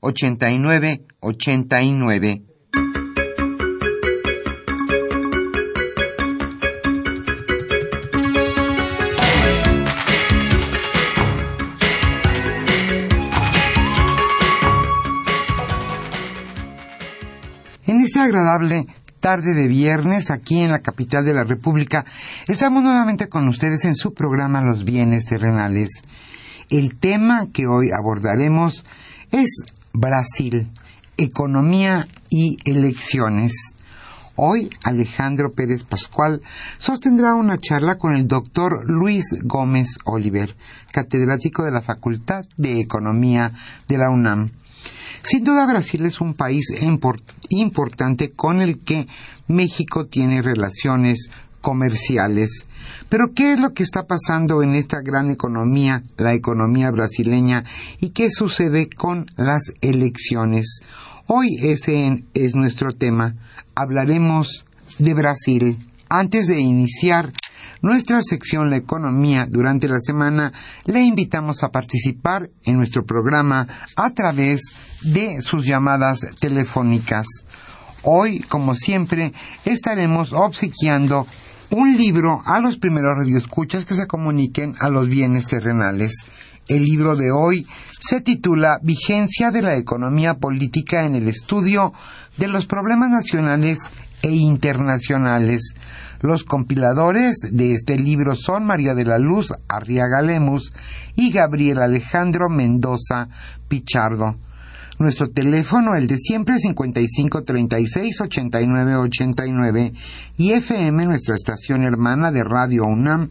5536 8989. En esta agradable tarde de viernes aquí en la capital de la República, estamos nuevamente con ustedes en su programa Los bienes terrenales. El tema que hoy abordaremos es Brasil, economía y elecciones. Hoy Alejandro Pérez Pascual sostendrá una charla con el doctor Luis Gómez Oliver, catedrático de la Facultad de Economía de la UNAM. Sin duda Brasil es un país importante con el que México tiene relaciones comerciales. Pero ¿qué es lo que está pasando en esta gran economía, la economía brasileña, y qué sucede con las elecciones? Hoy ese es nuestro tema. Hablaremos de Brasil. Antes de iniciar nuestra sección La Economía durante la semana, le invitamos a participar en nuestro programa a través de sus llamadas telefónicas. Hoy, como siempre, estaremos obsequiando un libro a los primeros radioescuchas que se comuniquen a los bienes terrenales. El libro de hoy se titula Vigencia de la economía política en el estudio de los problemas nacionales e internacionales. Los compiladores de este libro son María de la Luz Arriaga Lemus y Gabriel Alejandro Mendoza Pichardo. Nuestro teléfono, el de siempre, 55 36 89 89 y FM, nuestra estación hermana de Radio UNAM,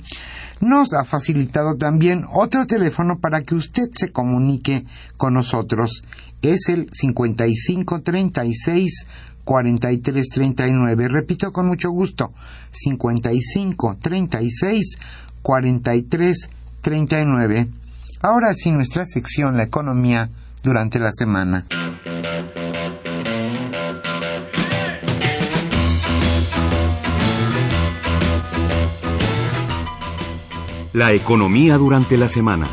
nos ha facilitado también otro teléfono para que usted se comunique con nosotros. Es el 55 36 43 39. Repito con mucho gusto, 55 36 43 39. Ahora sí, nuestra sección, la economía durante la semana. La economía durante la semana.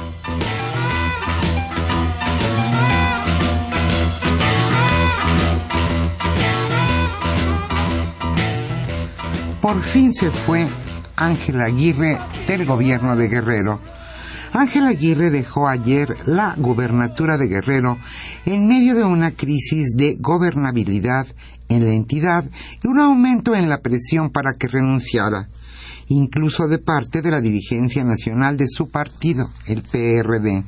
Por fin se fue Ángel Aguirre del gobierno de Guerrero Ángel Aguirre dejó ayer la gubernatura de Guerrero en medio de una crisis de gobernabilidad en la entidad y un aumento en la presión para que renunciara, incluso de parte de la dirigencia nacional de su partido, el PRD.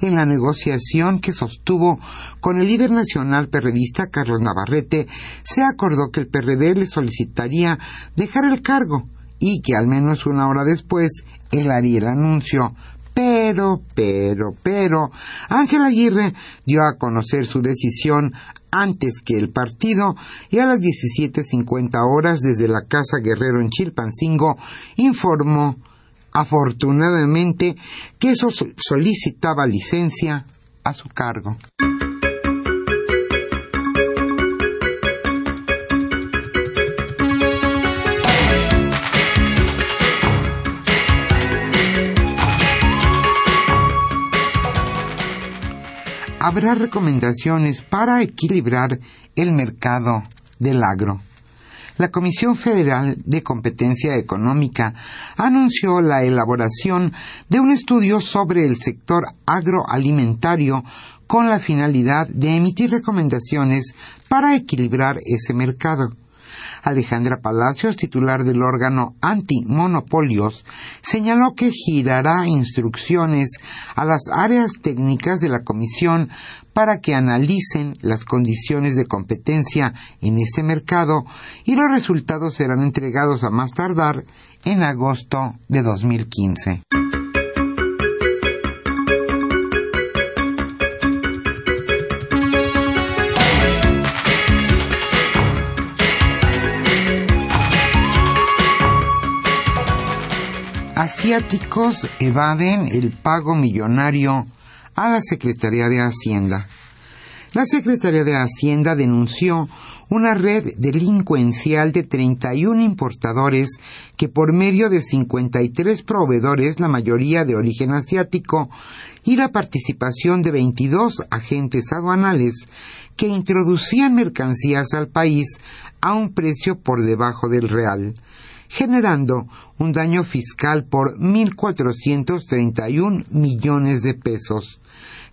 En la negociación que sostuvo con el líder nacional perredista Carlos Navarrete, se acordó que el PRD le solicitaría dejar el cargo y que al menos una hora después él haría el anuncio pero, pero, pero, Ángel Aguirre dio a conocer su decisión antes que el partido y a las 17.50 horas desde la Casa Guerrero en Chilpancingo informó afortunadamente que eso solicitaba licencia a su cargo. Habrá recomendaciones para equilibrar el mercado del agro. La Comisión Federal de Competencia Económica anunció la elaboración de un estudio sobre el sector agroalimentario con la finalidad de emitir recomendaciones para equilibrar ese mercado. Alejandra Palacios, titular del órgano Antimonopolios, señaló que girará instrucciones a las áreas técnicas de la Comisión para que analicen las condiciones de competencia en este mercado y los resultados serán entregados a más tardar en agosto de 2015. Asiáticos evaden el pago millonario a la Secretaría de Hacienda. La Secretaría de Hacienda denunció una red delincuencial de 31 importadores que por medio de 53 proveedores, la mayoría de origen asiático, y la participación de 22 agentes aduanales que introducían mercancías al país a un precio por debajo del real generando un daño fiscal por 1.431 millones de pesos,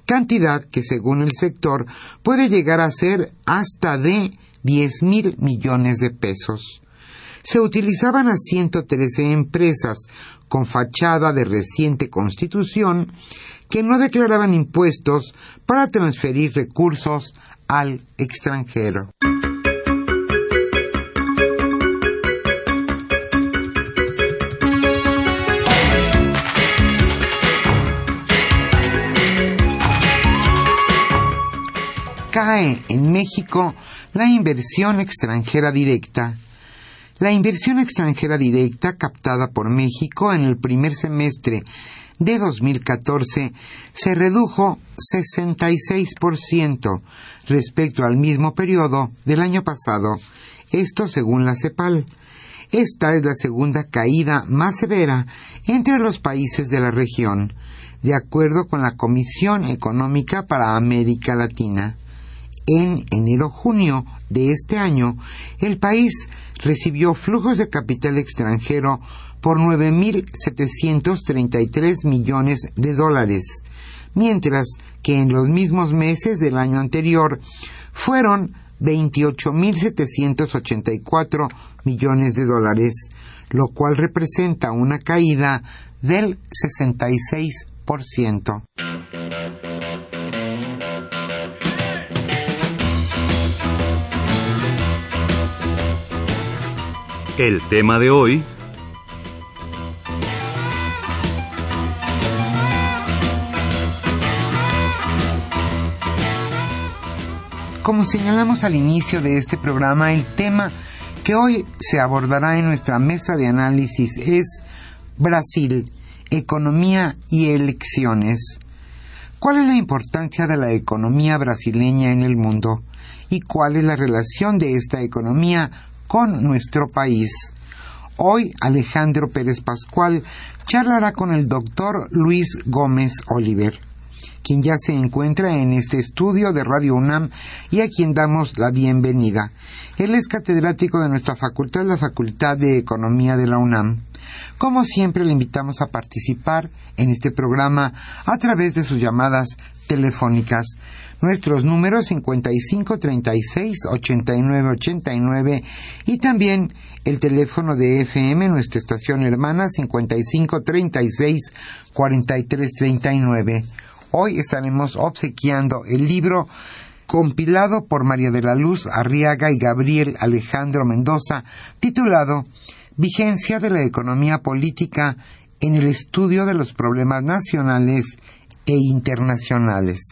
cantidad que según el sector puede llegar a ser hasta de 10 mil millones de pesos. Se utilizaban a 113 empresas con fachada de reciente constitución que no declaraban impuestos para transferir recursos al extranjero. Cae en México la inversión extranjera directa. La inversión extranjera directa captada por México en el primer semestre de 2014 se redujo 66% respecto al mismo periodo del año pasado, esto según la CEPAL. Esta es la segunda caída más severa entre los países de la región, de acuerdo con la Comisión Económica para América Latina en enero-junio de este año, el país recibió flujos de capital extranjero por 9.733 millones de dólares, mientras que en los mismos meses del año anterior fueron 28.784 millones de dólares, lo cual representa una caída del 66%. El tema de hoy... Como señalamos al inicio de este programa, el tema que hoy se abordará en nuestra mesa de análisis es Brasil, economía y elecciones. ¿Cuál es la importancia de la economía brasileña en el mundo? ¿Y cuál es la relación de esta economía con nuestro país. Hoy Alejandro Pérez Pascual charlará con el doctor Luis Gómez Oliver, quien ya se encuentra en este estudio de Radio UNAM y a quien damos la bienvenida. Él es catedrático de nuestra facultad, la Facultad de Economía de la UNAM. Como siempre, le invitamos a participar en este programa a través de sus llamadas telefónicas. Nuestros números 55 36 89 89 y también el teléfono de FM, nuestra estación hermana 55 36 43 39. Hoy estaremos obsequiando el libro compilado por María de la Luz Arriaga y Gabriel Alejandro Mendoza, titulado Vigencia de la economía política en el estudio de los problemas nacionales e internacionales.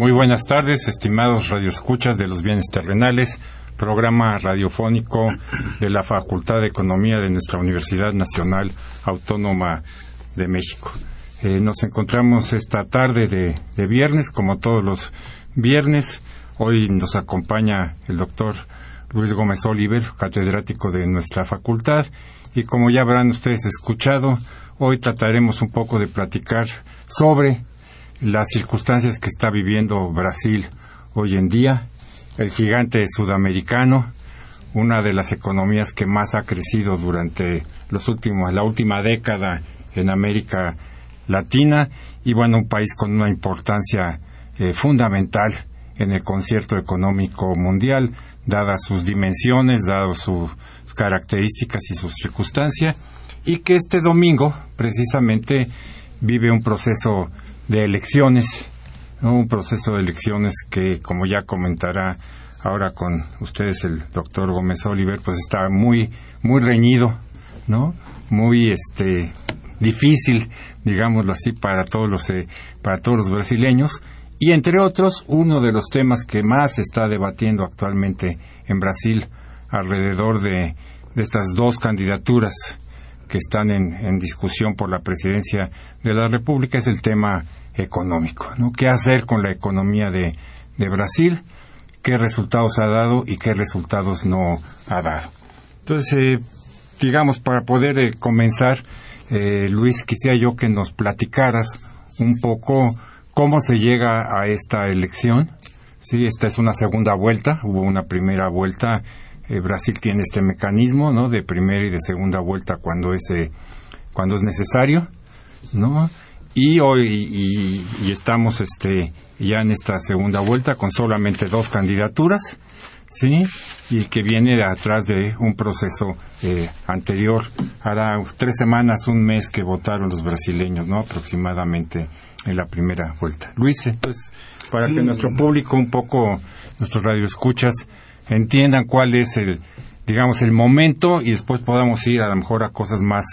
Muy buenas tardes, estimados radioescuchas de los bienes terrenales, programa radiofónico de la Facultad de Economía de nuestra Universidad Nacional Autónoma de México. Eh, nos encontramos esta tarde de, de, viernes, como todos los viernes. Hoy nos acompaña el doctor Luis Gómez Oliver, catedrático de nuestra facultad. Y como ya habrán ustedes escuchado, hoy trataremos un poco de platicar sobre las circunstancias que está viviendo Brasil hoy en día, el gigante sudamericano, una de las economías que más ha crecido durante los últimos, la última década en América Latina y bueno, un país con una importancia eh, fundamental en el concierto económico mundial, dadas sus dimensiones, dadas sus características y sus circunstancias, y que este domingo precisamente vive un proceso de elecciones, un proceso de elecciones que, como ya comentará ahora con ustedes el doctor Gómez Oliver, pues está muy, muy reñido, ¿no? Muy, este, difícil, digámoslo así, para todos los, eh, para todos los brasileños. Y entre otros, uno de los temas que más se está debatiendo actualmente en Brasil alrededor de, de estas dos candidaturas que están en, en, discusión por la presidencia de la República es el tema económico, ¿no? ¿Qué hacer con la economía de, de Brasil? ¿Qué resultados ha dado y qué resultados no ha dado? Entonces, eh, digamos, para poder eh, comenzar, eh, Luis, quisiera yo que nos platicaras un poco cómo se llega a esta elección. Sí, esta es una segunda vuelta, hubo una primera vuelta. Brasil tiene este mecanismo, ¿no? De primera y de segunda vuelta cuando es cuando es necesario, ¿no? Y hoy y, estamos este ya en esta segunda vuelta con solamente dos candidaturas sí y que viene de atrás de un proceso eh, anterior. Hará tres semanas un mes que votaron los brasileños no aproximadamente en la primera vuelta. Luis entonces para que nuestro público un poco nuestros radioescuchas entiendan cuál es el digamos el momento y después podamos ir a lo mejor a cosas más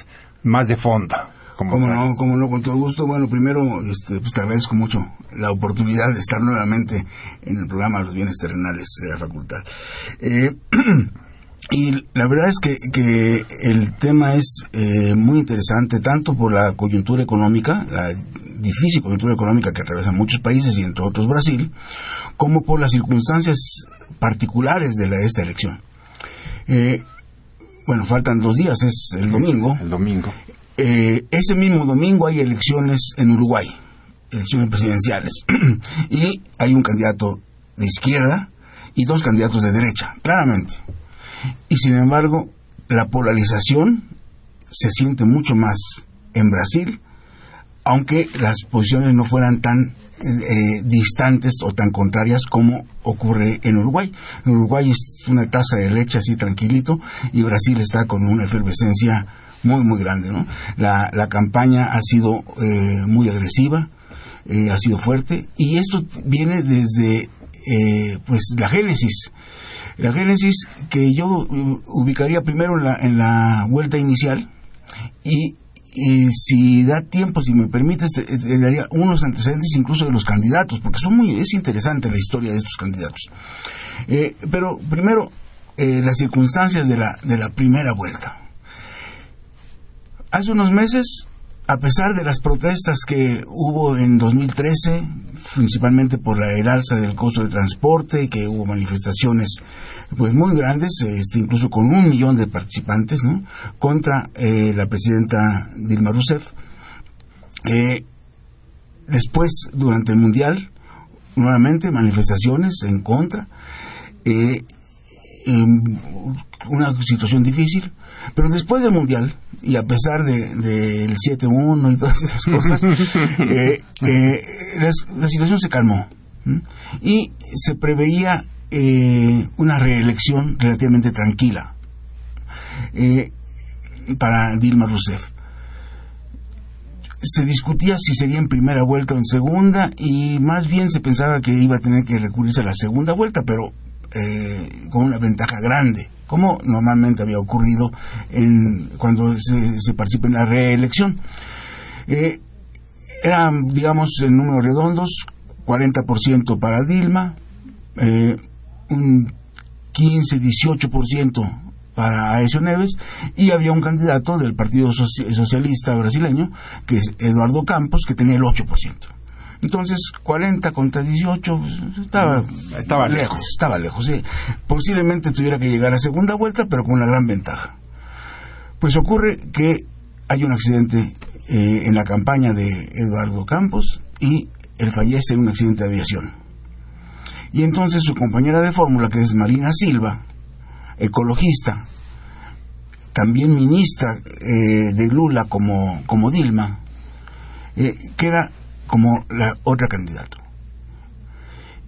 más de fondo como no, como no, con todo gusto. Bueno, primero, este, pues te agradezco mucho la oportunidad de estar nuevamente en el programa de los bienes terrenales de la facultad. Eh, y la verdad es que, que el tema es eh, muy interesante, tanto por la coyuntura económica, la difícil coyuntura económica que atraviesan muchos países y entre otros Brasil, como por las circunstancias particulares de la, esta elección. Eh, bueno, faltan dos días, es el domingo. El domingo. Eh, ese mismo domingo hay elecciones en Uruguay, elecciones presidenciales, y hay un candidato de izquierda y dos candidatos de derecha, claramente. Y sin embargo, la polarización se siente mucho más en Brasil, aunque las posiciones no fueran tan eh, distantes o tan contrarias como ocurre en Uruguay. En Uruguay es una tasa de leche así tranquilito y Brasil está con una efervescencia muy, muy grande. ¿no? La, la campaña ha sido eh, muy agresiva. eh, ha sido fuerte y esto viene desde eh, pues la génesis la génesis que yo uh, ubicaría primero en la, en la vuelta inicial y, y si da tiempo, si me permites, te, te daría unos antecedentes incluso de los candidatos, porque son muy, es interesante la historia de estos candidatos. Eh, pero primero, eh, las circunstancias de la, de la primera vuelta. Hace unos meses, a pesar de las protestas que hubo en 2013, principalmente por la, el alza del costo de transporte, que hubo manifestaciones pues muy grandes, este, incluso con un millón de participantes, ¿no? contra eh, la presidenta Dilma Rousseff. Eh, después, durante el Mundial, nuevamente manifestaciones en contra, eh, en una situación difícil, pero después del Mundial, y a pesar del de, 7-1 y todas esas cosas, eh, eh, la, la, situación se calmó. ¿m? Y se preveía eh, una reelección relativamente tranquila eh, para Dilma Rousseff. Se discutía si sería en primera vuelta o en segunda y más bien se pensaba que iba a tener que recurrirse a la segunda vuelta, pero con una ventaja grande, como normalmente había ocurrido en, cuando se, se participa en la reelección. Eh, eran, digamos, en números redondos, 40% para Dilma, eh, un 15-18% para Aécio Neves y había un candidato del Partido Socialista Brasileño, que es Eduardo Campos, que tenía el 8%. Entonces, 40 contra 18 pues, estaba, estaba lejos, lejos, estaba lejos. Sí. Posiblemente tuviera que llegar a segunda vuelta, pero con una gran ventaja. Pues ocurre que hay un accidente eh, en la campaña de Eduardo Campos y él fallece en un accidente de aviación. Y entonces su compañera de fórmula, que es Marina Silva, ecologista, también ministra eh, de Lula como, como Dilma, eh, queda como la otra candidata.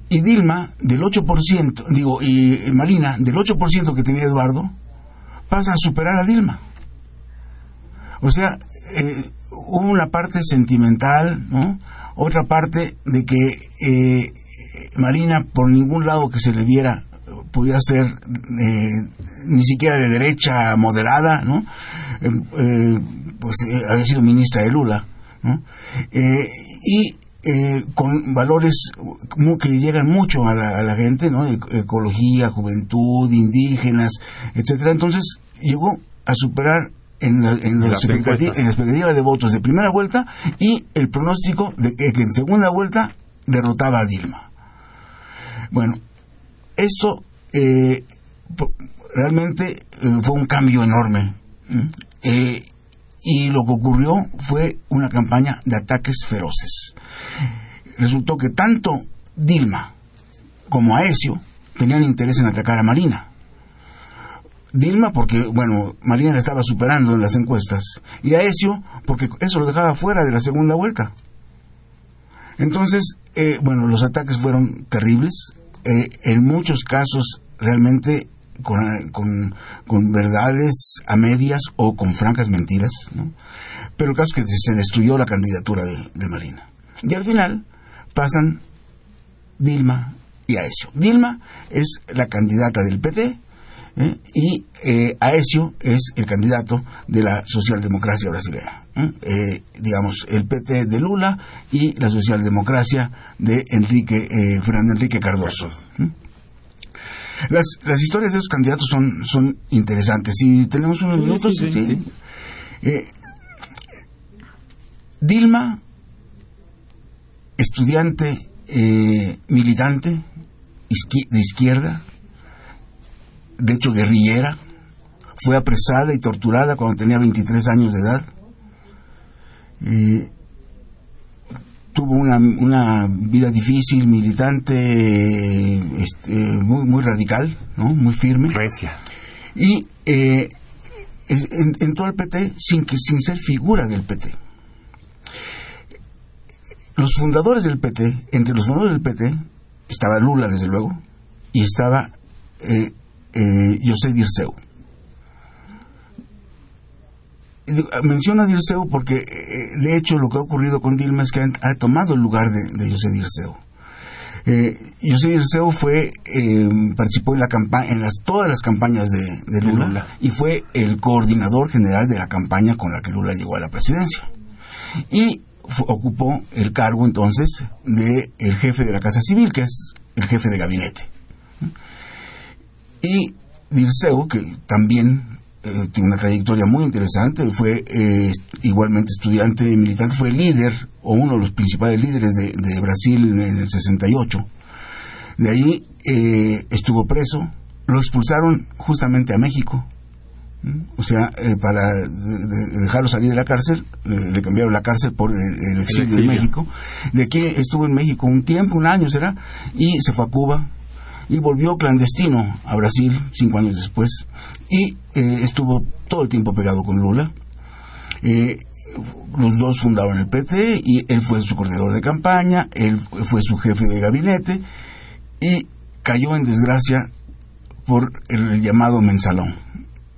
Y Dilma, del 8%, digo, y Marina, del 8% que tenía Eduardo, pasa a superar a Dilma. O sea, eh, hubo una parte sentimental, ¿no? Otra parte de que eh, Marina, por ningún lado que se le viera, podía ser eh, ni siquiera de derecha moderada, ¿no? Eh, pues eh, había sido ministra de Lula, ¿no? Y con valores que llegan mucho a la, a la gente, ¿no? Ecología, juventud, indígenas, etcétera. Entonces llegó a superar en la, en, Las expectativa, en la expectativa de votos de primera vuelta y el pronóstico de que, que en segunda vuelta derrotaba a Dilma. Bueno, eso eh, realmente eh, fue un cambio enorme. Eh, y lo que ocurrió fue una campaña de ataques feroces. Resultó que tanto Dilma como Aesio tenían interés en atacar a Marina. Dilma porque, bueno, Marina la estaba superando en las encuestas, y Aesio porque eso lo dejaba fuera de la segunda vuelta. Entonces, eh, bueno, los ataques fueron terribles, eh, en muchos casos realmente con, con, con, verdades a medias o con francas mentiras, ¿no? pero el caso es que se destruyó la candidatura de, de Marina. Y al final pasan Dilma y Aesio. Dilma es la candidata del PT, ¿eh? y eh, Aesio es el candidato de la socialdemocracia brasileña. ¿eh? digamos, el PT de Lula y la socialdemocracia de Enrique, Fernando Enrique Cardoso. Las, las, historias de los candidatos son, son interesantes. Si tenemos unos minutos, sí, sí, sí. Dilma, estudiante militante de izquierda, de hecho guerrillera, fue apresada y torturada cuando tenía 23 años de edad. Eh, tuvo una, una, vida difícil, militante, este, muy, muy radical, ¿no? muy firme. Recia. Y eh, entró al PT sin, que, sin ser figura del PT. Los fundadores del PT, entre los fundadores del PT, estaba Lula, desde luego, y estaba eh, eh, José Dirceu. Menciono a Dirceu porque, eh, de hecho, lo que ha ocurrido con Dilma es que ha, tomado el lugar de, José Dirceu. Eh, José Dirceu fue, eh, participó en, la campaña, en las, todas las campañas de, Lula, y fue el coordinador general de la campaña con la que Lula llegó a la presidencia. Y ocupó el cargo entonces de el jefe de la Casa Civil, que es el jefe de gabinete. Y Dirceu, que también eh, tiene una trayectoria muy interesante, fue eh, igualmente estudiante militante, fue líder o uno de los principales líderes de, Brasil en, el 68. De ahí eh, estuvo preso, lo expulsaron justamente a México. O sea, para dejarlo salir de la cárcel, le cambiaron la cárcel por el, exilio, de México. De aquí estuvo en México un tiempo, un año será, y se fue a Cuba, y volvió clandestino a Brasil cinco años después y eh, estuvo todo el tiempo pegado con Lula. Eh, los dos fundaron el PT y él fue su coordinador de campaña, él fue su jefe de gabinete y cayó en desgracia por el llamado mensalón.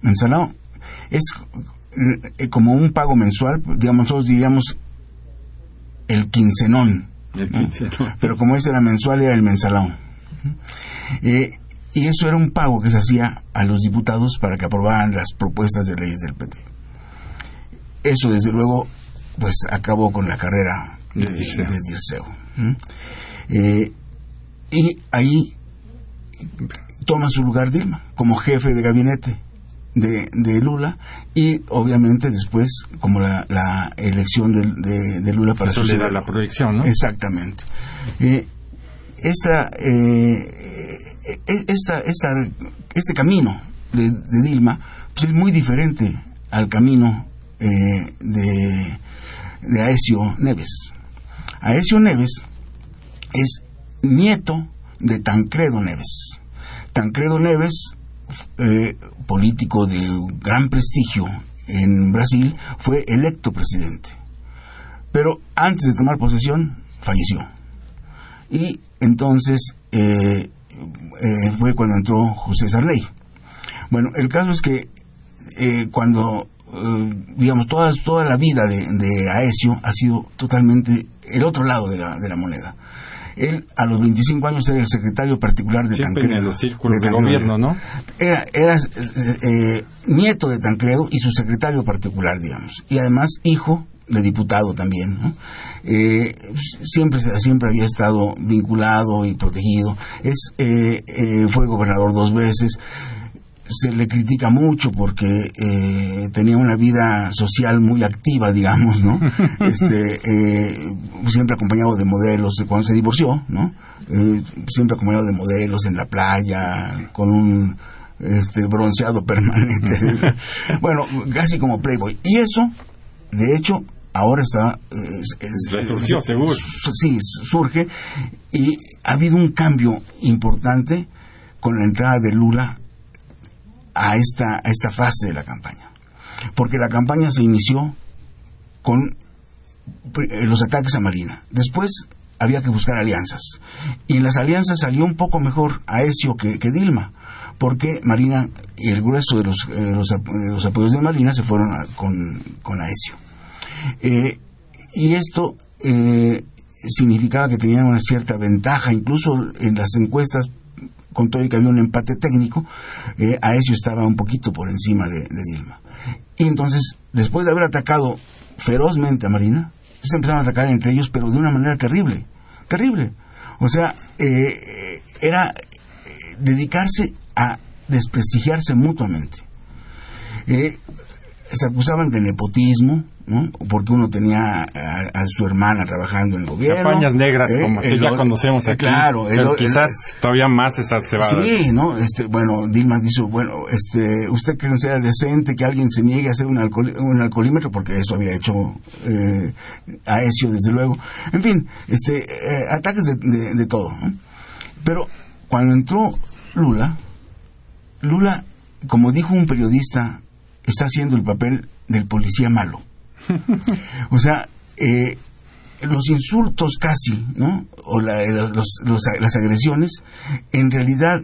Mensalón es eh, como un pago mensual, digamos, nosotros diríamos el quincenón. El quincenón. Pero como ese era mensual, era el mensalón. Eh, y eso era un pago que se hacía a los diputados para que aprobaran las propuestas de leyes del PT. Eso, desde luego, pues acabó con la carrera de, Dirceu. Eh, y ahí toma su lugar Dilma como jefe de gabinete de, Lula y obviamente después como la, elección de, Lula para Eso le da la proyección, ¿no? Exactamente. Eh, esta, eh, e, esta, esta, este camino de, Dilma pues es muy diferente al camino eh, de, de Aesio Neves. Aesio Neves es nieto de Tancredo Neves. Tancredo Neves, eh, político de gran prestigio en Brasil, fue electo presidente. Pero antes de tomar posesión, falleció. Y entonces eh, eh, fue cuando entró José Sarley. Bueno, el caso es que eh, cuando, digamos, toda, toda la vida de, Aesio ha sido totalmente el otro lado de la, de la moneda. Él a los 25 años era el secretario particular de Tancredo. en los círculos de, gobierno, ¿no? Era, era nieto de Tancredo y su secretario particular, digamos. Y además hijo de diputado también. ¿no? Eh, siempre, siempre había estado vinculado y protegido. Es, eh, eh, fue gobernador dos veces. Se le critica mucho porque tenía una vida social muy activa, digamos, ¿no? Este, siempre acompañado de modelos cuando se divorció, ¿no? siempre acompañado de modelos en la playa, con un este, bronceado permanente. bueno, casi como Playboy. Y eso, de hecho, ahora está... Resurgió, seguro. Sí, surge y ha habido un cambio importante con la entrada de Lula a esta, a esta fase de la campaña. Porque la campaña se inició con eh, los ataques a Marina. Después había que buscar alianzas. Y en las alianzas salió un poco mejor Aesio que, que Dilma, porque Marina y el grueso de los, eh, los, apoyos de Marina se fueron con, con Aesio. Eh, y esto eh, significaba que tenían una cierta ventaja, incluso en las encuestas, con todo y que había un empate técnico, eh, Aesio estaba un poquito por encima de, Dilma. Y entonces, después de haber atacado ferozmente a Marina, se empezaron a atacar entre ellos, pero de una manera terrible, terrible. O sea, eh, era dedicarse a desprestigiarse mutuamente. se acusaban de nepotismo, porque uno tenía a, su hermana trabajando en el gobierno. Campañas negras, ¿eh? como que ya conocemos aquí. Claro, pero quizás todavía más exacerbado. Sí, ¿no? Este, bueno, Dilma dijo, bueno, este, usted que no sea decente que alguien se niegue a hacer un, un alcoholímetro, porque eso había hecho eh, Aesio, desde luego. En fin, este, eh, ataques de, de todo. Pero cuando entró Lula, Lula, como dijo un periodista, está haciendo el papel del policía malo o sea, eh, los insultos casi, ¿no? O las agresiones, en realidad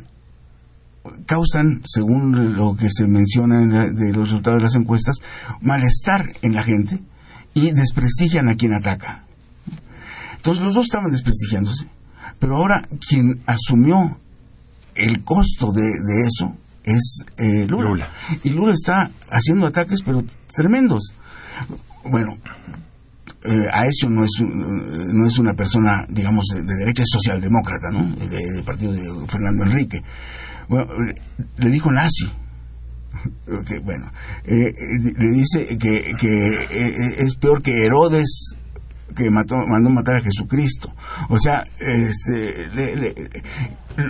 causan, según lo que se menciona de los resultados de las encuestas, malestar en la gente y desprestigian a quien ataca. Entonces los dos estaban desprestigiándose, pero ahora quien asumió el costo de, eso es eh, Lula. Y Lula está haciendo ataques, pero tremendos. Bueno, eh, a eso no es, no es una persona, digamos, de, derecha, socialdemócrata, ¿no? Del partido de Fernando Enrique. Bueno, le dijo nazi. bueno, eh, le dice que, que es peor que Herodes que mató, mandó matar a Jesucristo. O sea, este,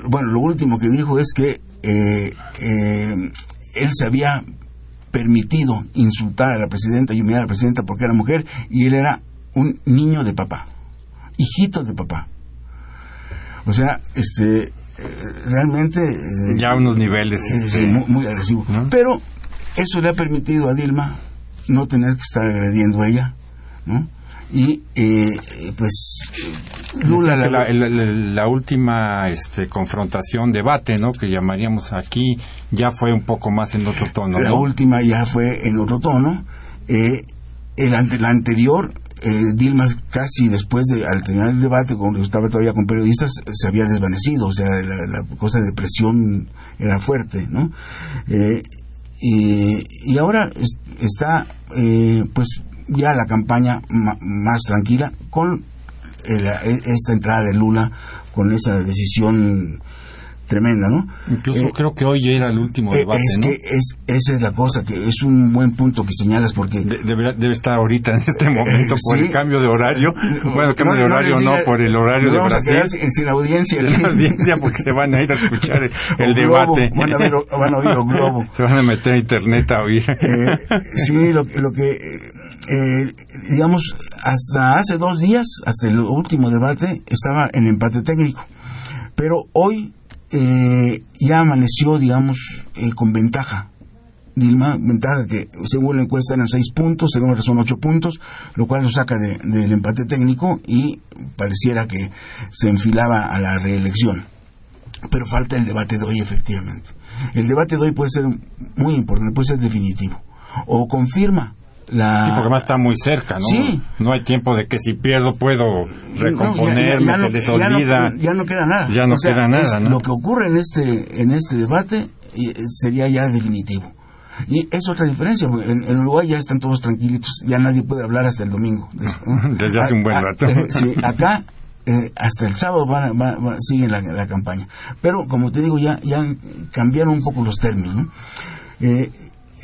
bueno, lo último que dijo es que eh, eh, él se había permitido insultar a la presidenta y humillar a la presidenta porque era mujer y él era un niño de papá, hijito de papá. O sea, este, eh, realmente... ya unos niveles... Este, muy, agresivo. Pero eso le ha permitido a Dilma no tener que estar agrediendo a ella, ¿no? Y eh, pues Lula la, última este, confrontación debate no que llamaríamos aquí ya fue un poco más en otro tono la última ya fue en otro tono. Eh, el ante, la anterior eh, Dilma casi después de al terminar el debate cuando estaba todavía con periodistas se había desvanecido o sea la, cosa de presión era fuerte no eh, y, y ahora está pues ya la campaña más tranquila con e, esta entrada de Lula, con esa decisión tremenda, ¿no? Incluso eh, creo que hoy era el último eh, debate, es que es, esa es la cosa, que es un buen punto que señalas porque... debe, estar ahorita en este momento por el cambio de horario. Bueno, cambio de horario no, por el horario de Brasil. Sin audiencia. Sin audiencia porque se van a ir a escuchar el, debate. van, a ver, van a oír los globos. Se van a meter a internet a oír. Eh, sí, lo, lo que eh, digamos, hasta hace dos días, hasta el último debate, estaba en empate técnico. Pero hoy eh, ya amaneció, digamos, eh, con ventaja. Dilma, ventaja que según la encuesta eran seis puntos, según son ocho puntos, lo cual lo saca del empate técnico y pareciera que se enfilaba a la reelección. Pero falta el debate de hoy, efectivamente. El debate de hoy puede ser muy importante, puede ser definitivo. O confirma la... Sí, porque más está muy cerca, ¿no? Sí. No hay tiempo de que si pierdo puedo recomponerme, se les olvida. Ya no, queda nada. Ya no queda nada, ¿no? Lo que ocurre en este, en este debate eh, sería ya definitivo. Y es otra diferencia, porque en, Uruguay ya están todos tranquilitos, ya nadie puede hablar hasta el domingo. Desde hace un buen rato. sí, acá eh, hasta el sábado van, sigue la, la, campaña. Pero, como te digo, ya, ya cambiaron un poco los términos. ¿no? Eh,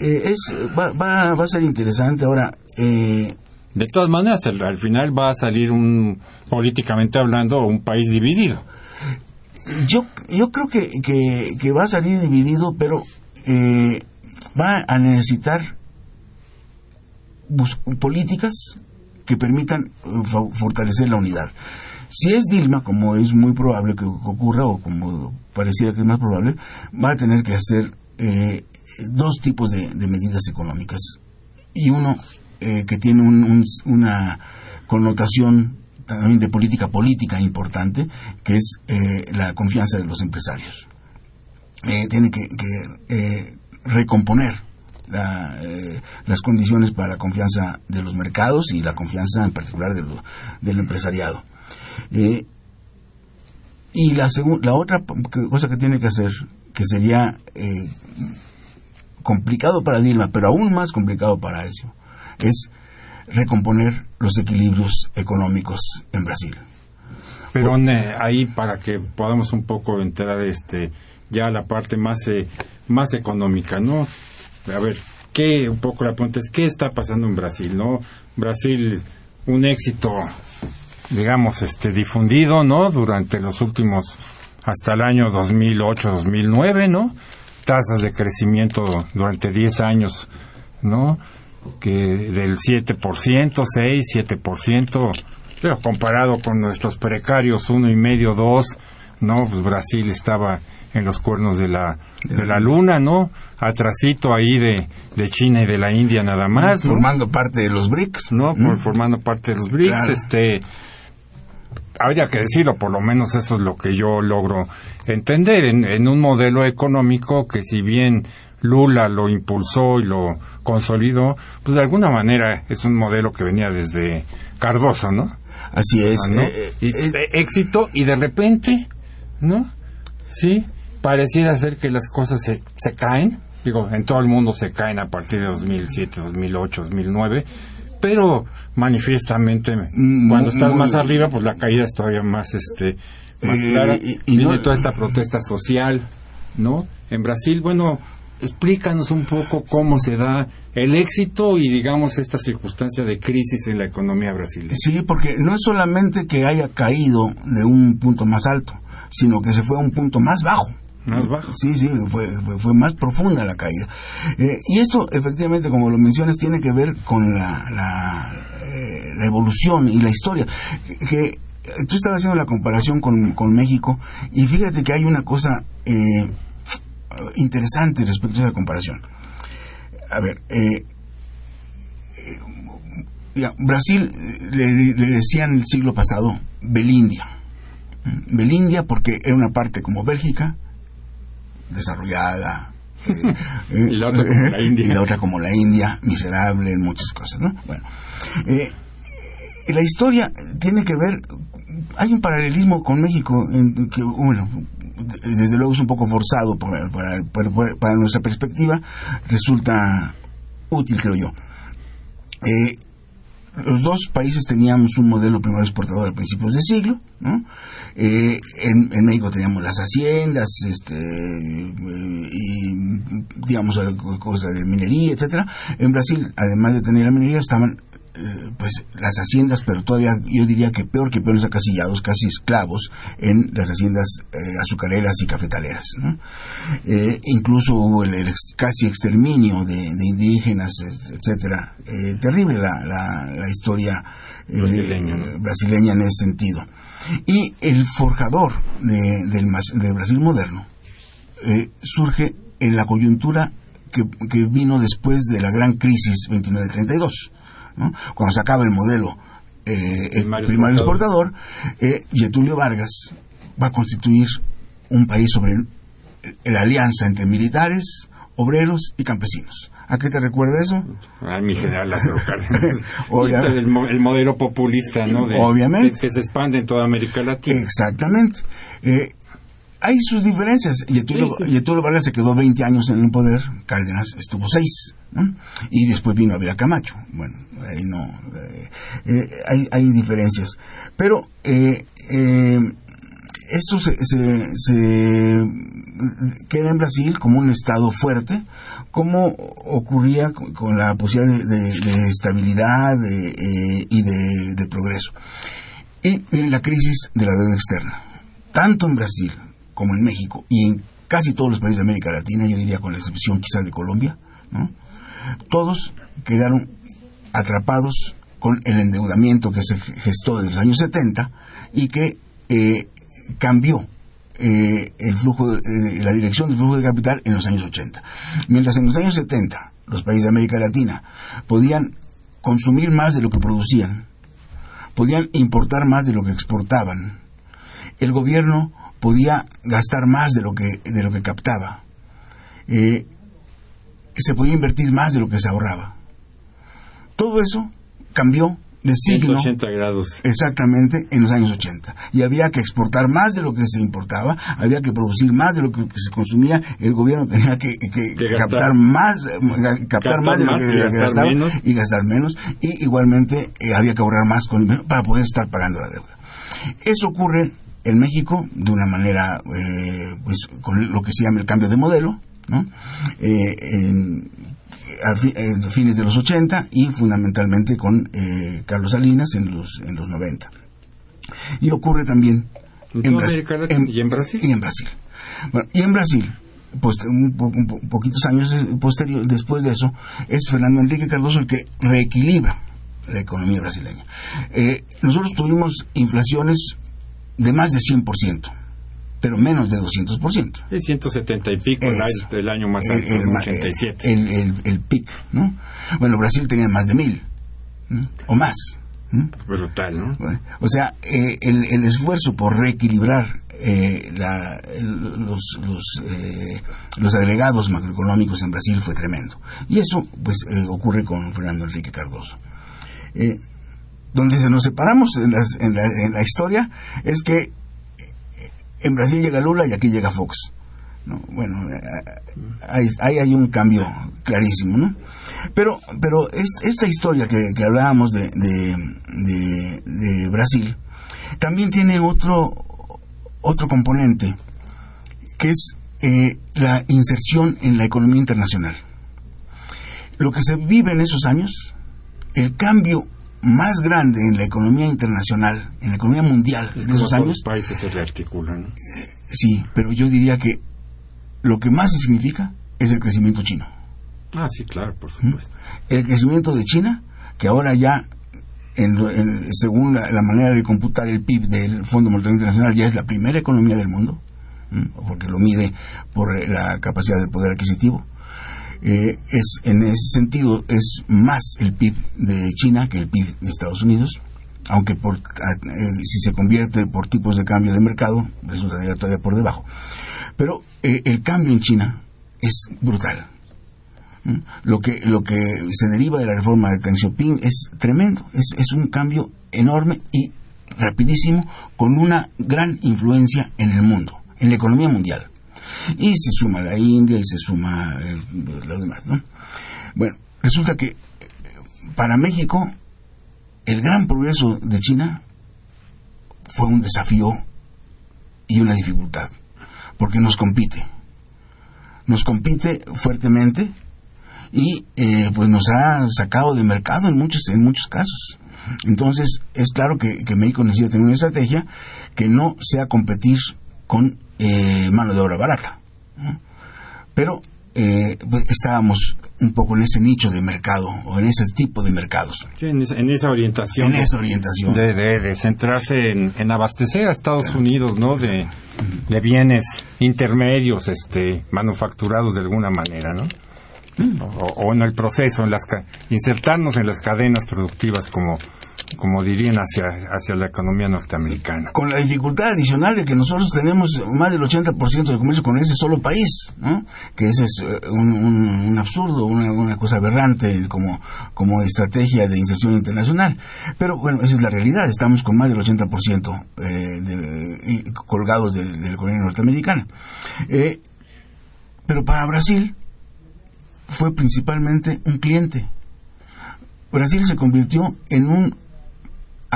eh, es, va, va, a ser interesante. Ahora, eh, de todas maneras, al, final va a salir un, políticamente hablando, un país dividido. Yo, yo creo que, que, va a salir dividido, pero eh, va a necesitar políticas que permitan fortalecer la unidad. Si es Dilma, como es muy probable que ocurra, o como pareciera que es más probable, va a tener que hacer eh, dos tipos de, medidas económicas y uno eh, que tiene una connotación también de política política importante, que es eh, la confianza de los empresarios. Eh, tiene que, recomponer las condiciones para la confianza de los mercados y la confianza en particular del empresariado. y la, la otra cosa que tiene que hacer, que sería complicado para Dilma, pero aún más complicado para eso, es recomponer los equilibrios económicos en Brasil. Pero ahí para que podamos un poco entrar este ya a la parte más eh, más económica, ¿no? A ver, qué un poco la pregunta es qué está pasando en Brasil, ¿no? Brasil un éxito digamos este difundido, ¿no? Durante los últimos hasta el año 2008-2009, ¿no? Tasas de crecimiento durante 10 años, ¿no? Que del 7%, 6, 7%, pero comparado con nuestros precarios uno y medio, dos, ¿no? Pues Brasil estaba en los cuernos de la, de la luna, ¿no? Atrasito ahí de, de China y de la India nada más. Formando parte de los BRICS. ¿No? Mm. Formando parte de los BRICS, este habría que decirlo, por lo menos eso es lo que yo logro entender en, en un modelo económico que si bien Lula lo impulsó y lo consolidó, pues de alguna manera es un modelo que venía desde Cardoso, ¿no? Así es. ¿no? eh, y eh, de éxito y de repente, ¿no? Sí, pareciera ser que las cosas se, se caen. Digo, en todo el mundo se caen a partir de 2007, 2008, 2009, pero manifiestamente Mm, cuando estás muy- más arriba, pues la caída es todavía más este más Eh, clara. y- y Viene no- toda esta protesta social, ¿no? En Brasil, bueno, explícanos un poco cómo se da el éxito y digamos esta circunstancia de crisis en la economía brasileña. Sí, porque no es solamente que haya caído de un punto más alto, sino que se fue a un punto más bajo. Más bajo. Sí, sí, fue, fue, más profunda la caída. Eh, y esto, efectivamente, como lo mencionas, tiene que ver con la, la, eh, la evolución y la historia. Que, que, tú estabas haciendo la comparación con, con México y fíjate que hay una cosa eh, interesante respecto a esa comparación. A ver, eh, eh, Brasil le, le decían el siglo pasado Belindia. Belindia porque era una parte como Bélgica, desarrollada. eh, eh, Y la otra como la India. y la otra como la India, miserable en muchas cosas, ¿no? Bueno, eh, la historia tiene que ver, hay un paralelismo con México, en que, bueno, desde luego es un poco forzado para, para, para- para nuestra perspectiva, resulta útil, creo yo. Eh, los dos países teníamos un modelo primero exportador a principios de siglo, ¿no? Eh, en, en México teníamos las haciendas, este, eh, y digamos cosas de minería, etcétera. En Brasil, además de tener la minería, estaban eh, pues las haciendas, pero todavía yo diría que peor que peores acasillados, casi esclavos en las haciendas eh, azucareras y cafetaleras. ¿no? Incluso hubo el, el ex- casi exterminio de, de indígenas, et- etcétera. Terrible la, la, la historia Brasileña, ¿no? brasileña en ese sentido. Y el forjador de- del, del Brasil moderno eh, surge en la coyuntura que, que vino después de la gran crisis 29-32, ¿no? cuando se acaba el modelo eh, el Primario exportador. eh, Getulio Vargas va a constituir un país sobre la alianza entre militares, obreros y campesinos. ¿A qué te recuerda eso? a mi general Lázaro Cárdenas. El, mo- el modelo populista, ¿no? De- Obviamente. que se expande en toda América Latina. Exactamente. Eh, hay sus diferencias. Getulio, Sí, sí. Vargas se quedó 20 años en el poder, Cárdenas estuvo 6, y después vino a ver a Camacho. Bueno, ahí no. eh, eh, hay, hay diferencias. Pero eh, eh, eso se, se, se queda en Brasil como un Estado fuerte, como ocurría con, la posibilidad de, de- estabilidad de, eh, y de, progreso. Y la crisis de la deuda externa. Tanto en Brasil como en México y en casi todos los países de América Latina, yo diría con la excepción quizás de Colombia, ¿no? todos quedaron atrapados con el endeudamiento que se gestó desde los años 70 y que eh, cambió eh, el flujo, de- eh, la dirección del flujo de capital en los años 80. Mientras en los años 70 los países de América Latina podían consumir más de lo que producían, podían importar más de lo que exportaban, el gobierno podía gastar más de lo que, de lo que captaba, eh, se podía invertir más de lo que se ahorraba. Todo eso cambió de signo 180 grados. exactamente en los años 80. Y había que exportar más de lo que se importaba, había que producir más de lo que, que se consumía, el gobierno tenía que, que- captar más, eh, captar Captar más de lo que, y que gastar gastaba menos. y gastar menos, y igualmente eh, había que ahorrar más con, para poder estar pagando la deuda. Eso ocurre en México de una manera, eh, pues, con lo que se llama el cambio de modelo, ¿no? Eh, en, a fi- en fines de los 80 y fundamentalmente con eh, Carlos Salinas en los, en los 90. Y ocurre también En toda Bras- América Latina. ¿Y en Brasil? Y en Brasil. Bueno, y en Brasil, pues un, po- un po- poquitos años eh, posterior, después de eso, es Fernando Enrique Cardoso el que reequilibra la economía brasileña. Eh, nosotros tuvimos inflaciones de más de 100%, pero menos de 200%. Es 170 y pico el, Es- año- el año más alto, el, en ma- 87. el, el, el pic, ¿no? Bueno, Brasil tenía más de mil, ¿no? o más. Brutal, ¿no? O sea, eh, el, el, esfuerzo por reequilibrar eh, la, los, los, eh, los, agregados macroeconómicos en Brasil fue tremendo. Y eso, pues, eh, ocurre con Fernando Enrique Cardoso. Eh, donde se nos separamos en, las, en, la, en, la, historia es que en Brasil llega Lula y aquí llega Fox. ¿no? Bueno, ahí, ahí, hay un cambio clarísimo, ¿no? Pero, pero es, esta historia que, hablábamos de, Brasil también tiene otro, otro componente, que es eh, la inserción en la economía internacional. Lo que se vive en esos años, el cambio más grande en la economía internacional, en la economía mundial es de esos años. Los países se rearticulan. Eh, sí, pero yo diría que lo que más significa es el crecimiento chino. Ah, sí, claro, por supuesto. El crecimiento de China, que ahora ya, en, en, según la, la, manera de computar el PIB del Fondo Monetario Internacional, ya es la primera economía del mundo, porque lo mide por la capacidad de poder adquisitivo. Eh, es en ese sentido es más el PIB de China que el PIB de Estados Unidos aunque por, eh, si se convierte por tipos de cambio de mercado resultaría todavía por debajo. Pero eh, el cambio en China es brutal. ¿Mm? lo que lo que se deriva de la reforma de Deng Xiaoping es tremendo es, es un cambio enorme y rapidísimo con una gran influencia en el mundo en la economía mundial y se suma la India y se suma eh, los demás, ¿no? Bueno, resulta que para México el gran progreso de China fue un desafío y una dificultad, porque nos compite, nos compite fuertemente y eh, pues nos ha sacado de mercado en muchos en muchos casos. Entonces es claro que, que México necesita tener una estrategia que no sea competir con eh, mano de obra barata. ¿no? Pero eh, pues estábamos un poco en ese nicho de mercado o en ese tipo de mercados. Sí, en, esa, en, esa, orientación. En esa orientación. De, de, de centrarse en, en, abastecer a Estados claro. Unidos, ¿no? De, de, bienes intermedios, este, manufacturados de alguna manera, ¿no? Mm. O, o, en el proceso, en las insertarnos en las cadenas productivas como como dirían, hacia, hacia la economía norteamericana. Con la dificultad adicional de que nosotros tenemos más del 80% de comercio con ese solo país, ¿no? que ese es un, un, un absurdo, una, una, cosa aberrante como, como estrategia de inserción internacional. Pero bueno, esa es la realidad, estamos con más del 80% eh, colgados de, de, la economía norteamericana. Eh, pero para Brasil fue principalmente un cliente. Brasil se convirtió en un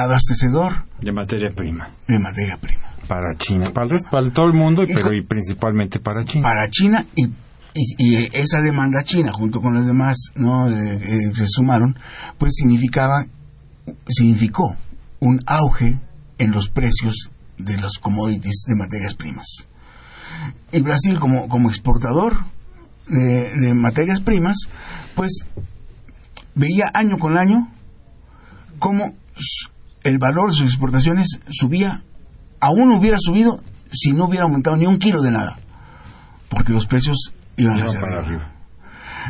abastecedor de materia prima. De materia prima. Para China, para, el resto, para todo el mundo, y, pero y principalmente para China. Para China y, y, y esa demanda china, junto con las demás no eh, eh, se sumaron, pues significaba, significó un auge en los precios de los commodities de materias primas. Y Brasil, como, como exportador de, de materias primas, pues veía año con año cómo el valor de sus exportaciones subía, aún hubiera subido si no hubiera aumentado ni un kilo de nada, porque los precios iban hacia para arriba. arriba.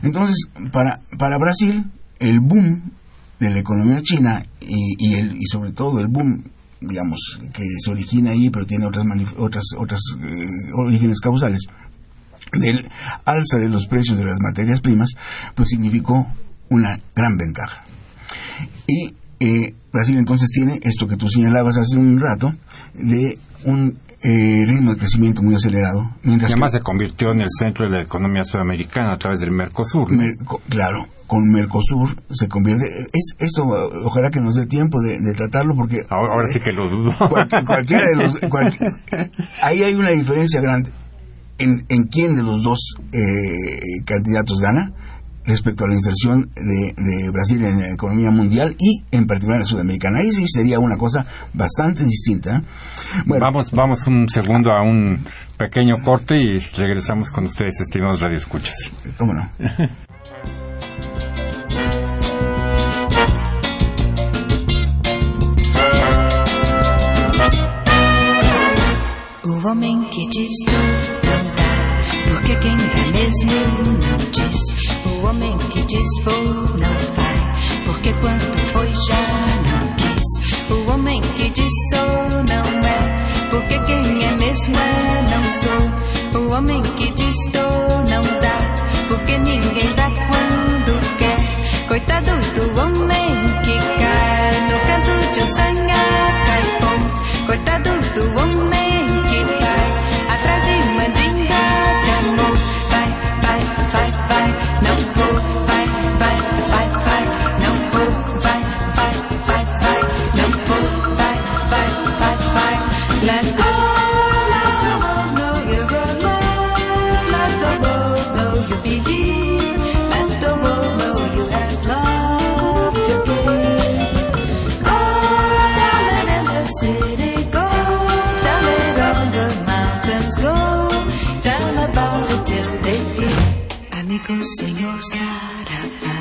Entonces, para, para Brasil, el boom de la economía china y, y, el, y sobre todo el boom, digamos, que se origina ahí, pero tiene otras, otras, otras eh, orígenes causales, del alza de los precios de las materias primas, pues significó una gran ventaja. Y eh, Brasil entonces tiene esto que tú señalabas hace un rato, de un eh, ritmo de crecimiento muy acelerado. Mientras además que, se convirtió en el centro de la economía sudamericana a través del Mercosur. claro, con Mercosur se convierte. Es, esto, ojalá que nos dé tiempo de, de tratarlo porque. Ahora, ahora, sí que lo dudo. Cual, cualquiera de los. Cual, ahí hay una diferencia grande en, en quién de los dos eh, candidatos gana respecto a la inserción de, de, Brasil en la economía mundial y en particular en la sudamericana. Ahí sí sería una cosa bastante distinta. Bueno, vamos, vamos un segundo a un pequeño corte y regresamos con ustedes, estimados radioescuchas. ¿Cómo no? o homem que diz tudo não dá, porque quem dá mesmo não diz. O homem que diz vou não vai, porque quanto foi já não quis. o homem que diz sou não é, porque quem é mesmo é não sou. O homem que diz estou não dá, porque ninguém dá quando quer. Coitado do homem que cai no canto de um sanha caipom. Coitado do homem Amigo Senhor Sarabá,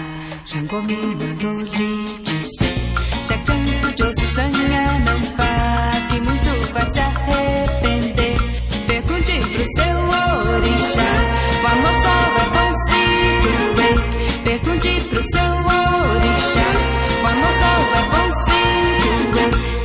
Jango me mandou lhe dizer: Se é canto de ossanha não que muito vai se arrepender. Pergunte pro seu orixá, o amor só vai constituir. Pergunte pro seu orixá, o amor só vai constituir.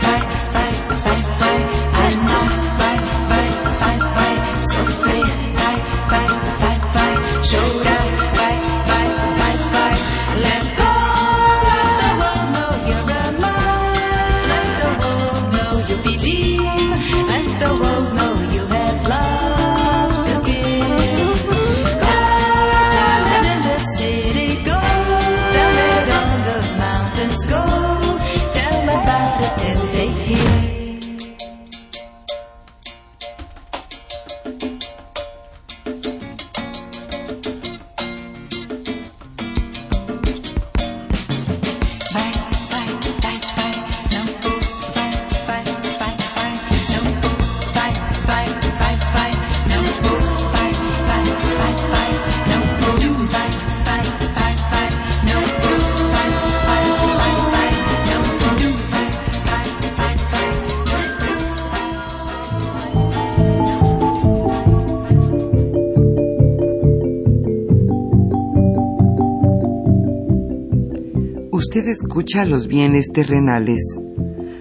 Escucha los bienes terrenales.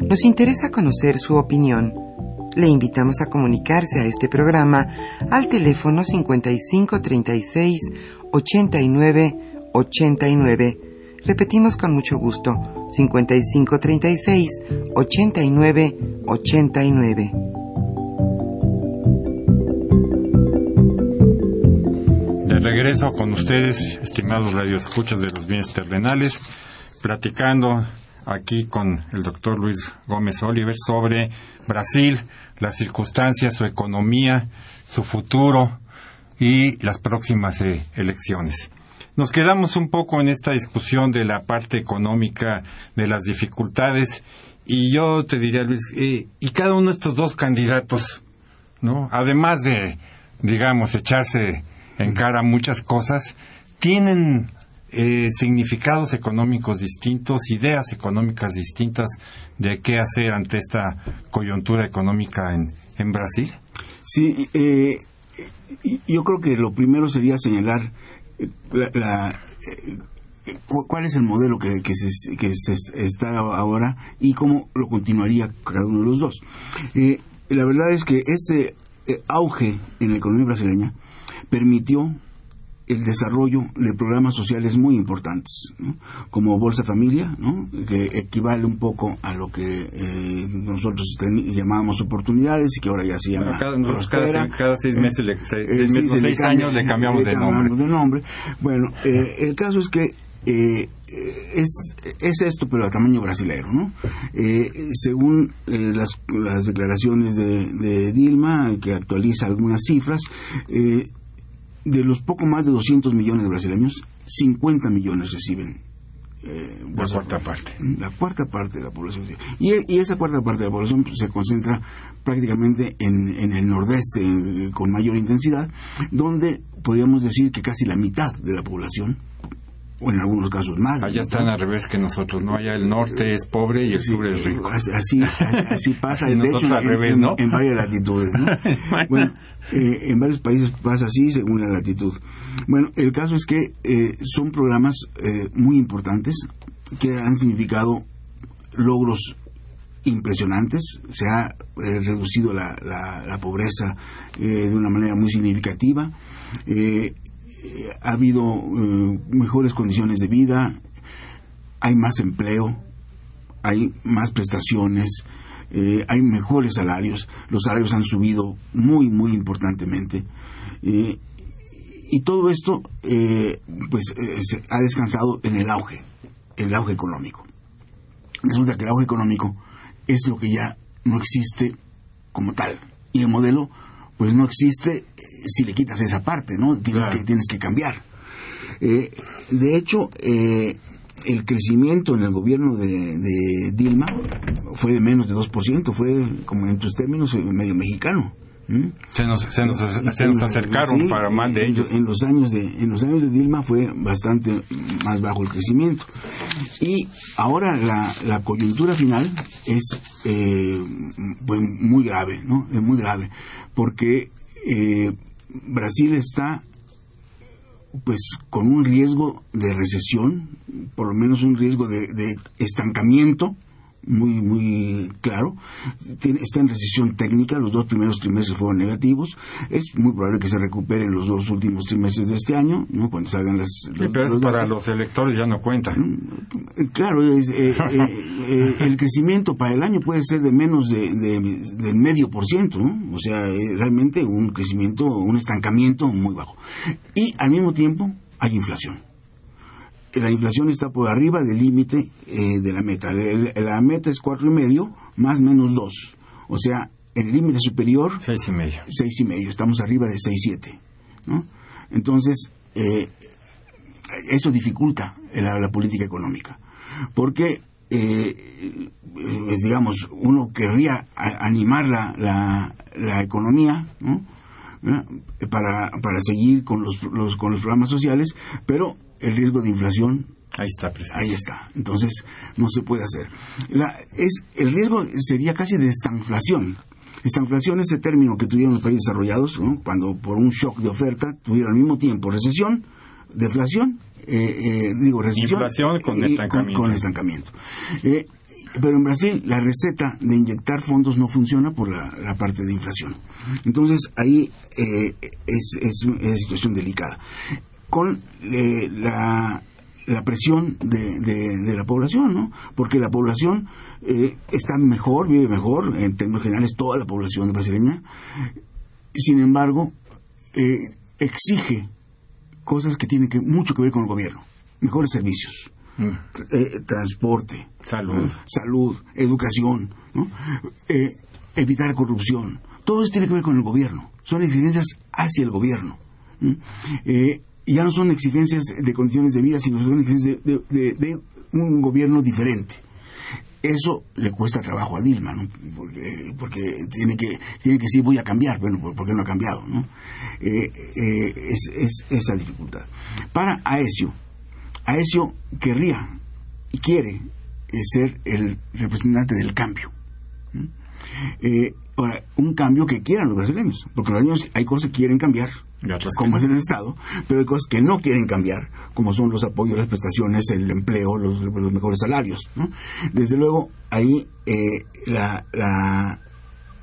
Nos interesa conocer su opinión. Le invitamos a comunicarse a este programa al teléfono 5536 89 89. Repetimos con mucho gusto, 5536 89 89. De regreso con ustedes, estimados radioescuchas de los bienes terrenales, platicando aquí con el doctor Luis Gómez Oliver sobre Brasil, las circunstancias, su economía, su futuro y las próximas eh, elecciones. Nos quedamos un poco en esta discusión de la parte económica, de las dificultades, y yo te diría, Luis, eh, y cada uno de estos dos candidatos, ¿no? Además de, digamos, echarse en cara muchas cosas, tienen eh, significados económicos distintos, ideas económicas distintas de qué hacer ante esta coyuntura económica en, en Brasil. Sí, eh, yo creo que lo primero sería señalar eh, la, eh, cu- cuál es el modelo que, que se, que se está ahora y cómo lo continuaría cada uno de los dos. Eh, la verdad es que este eh, auge en la economía brasileña permitió el desarrollo de programas sociales muy importantes, ¿no? como Bolsa Familia, ¿no? que equivale un poco a lo que eh, nosotros llamábamos oportunidades y que ahora ya se llama Cada, nosotros cada, seis- cada seis meses, le- seis, Eh, seis sí, meses, seis cambia- años le cambiamos de nombre. de nombre. Bueno, eh, el caso es que eh, es, es esto, pero a tamaño brasilero, ¿no? Eh, según eh, las, las declaraciones de, de Dilma, que actualiza algunas cifras, eh, de los poco más de 200 millones de brasileños, 50 millones reciben eh, La cuarta parte. La cuarta parte de la población. Y, y esa cuarta parte de la población pues, se concentra prácticamente en, en el nordeste con mayor intensidad, donde podríamos decir que casi la mitad de la población, o en algunos casos más. Allá están al revés que nosotros, ¿no? Allá el norte es pobre y el Sí, sur es rico. Así, pasa, de nosotros hecho, al en, revés, en- ¿no? en varias latitudes. ¿no? bueno, eh, en varios países pasa así según la latitud. Bueno, el caso es que eh, son programas eh, muy importantes que han significado logros impresionantes, se ha eh, reducido la, la- la pobreza eh, de una manera muy significativa, eh, eh, ha habido eh, mejores condiciones de vida, hay más empleo, hay más prestaciones, eh, hay mejores salarios, los salarios han subido muy, muy importantemente. eh, y todo esto, pues, se ha descansado en el auge, el auge económico. Resulta que el auge económico es lo que ya no existe como tal. Y el modelo, pues no existe si le quitas esa parte, ¿no? Tienes, Claro. que, tienes que cambiar. Eh, de hecho, eh, el crecimiento en el gobierno de, de Dilma fue de menos de 2%, fue, como en tus términos, eh, medio mexicano. Se nos, se nos, se nos acercaron Sí, para mal de en- ellos. En los años de en los años de Dilma fue bastante más bajo el crecimiento y ahora la, la coyuntura final es eh, pues, muy grave, ¿no? Es muy grave porque eh, Brasil está pues con un riesgo de recesión, por lo menos un riesgo de, de estancamiento muy muy claro. Tiene- está en recesión técnica, los dos primeros trimestres fueron negativos. Es muy probable que se recuperen los dos últimos trimestres de este año, ¿no? cuando salgan las... Sí, pero los para los electores ya no cuenta. Eh, Claro, es, eh, eh, eh, el crecimiento para el año puede ser de menos de, de- del medio por ciento, ¿no? O sea, realmente un crecimiento, un estancamiento muy bajo. Y al mismo tiempo hay inflación. La inflación está por arriba del límite eh, de la meta. El- la meta es cuatro y medio más menos dos. O sea, el límite superior Seis y medio. seis y medio, estamos arriba de seis siete, ¿no? Entonces eh, eso dificulta la, la política económica, porque eh, pues, digamos uno querría a- animar la, la, la economía, ¿no? ¿verdad? para para seguir con los, los con los programas sociales, pero el riesgo de inflación Ahí está, presidente. Ahí está. Entonces, no se puede hacer. La, es, el riesgo sería casi de estanflación. Estanflación es ese término que tuvieron los países desarrollados, ¿no? cuando por un shock de oferta tuvieron al mismo tiempo recesión, deflación, eh, eh, digo recesión. Inflación con y estancamiento. con estancamiento. Eh, pero en Brasil la receta de inyectar fondos no funciona por la, la parte de inflación. Entonces ahí eh, es, es, es situación delicada. Con eh, la, la presión de, de- de la población, ¿no? Porque la población eh, está mejor, vive mejor, en términos generales toda la población brasileña. Sin embargo, eh, exige cosas que tienen que, mucho que ver con el gobierno. Mejores servicios, Mm. eh, transporte, Salud. salud, educación, ¿no? Eh, evitar corrupción. Todo eso tiene que ver con el gobierno. Son exigencias hacia el gobierno. Eh, ya no son exigencias de condiciones de vida, sino son exigencias de, un gobierno diferente. Eso le cuesta trabajo a Dilma, ¿no? Porque, porque tiene que tiene que decir voy a cambiar, bueno, ¿por por qué no ha cambiado, no? Eh, eh, es, es esa dificultad. Para Aesio, Aesio querría y quiere eh, ser el representante del cambio. Ahora, un cambio que quieran los brasileños, porque los brasileños hay cosas que quieren cambiar, Y otras como es el Estado, pero hay cosas que no quieren cambiar, como son los apoyos, las prestaciones, el empleo, los, los mejores salarios. ¿no? Desde luego, ahí eh, la, la-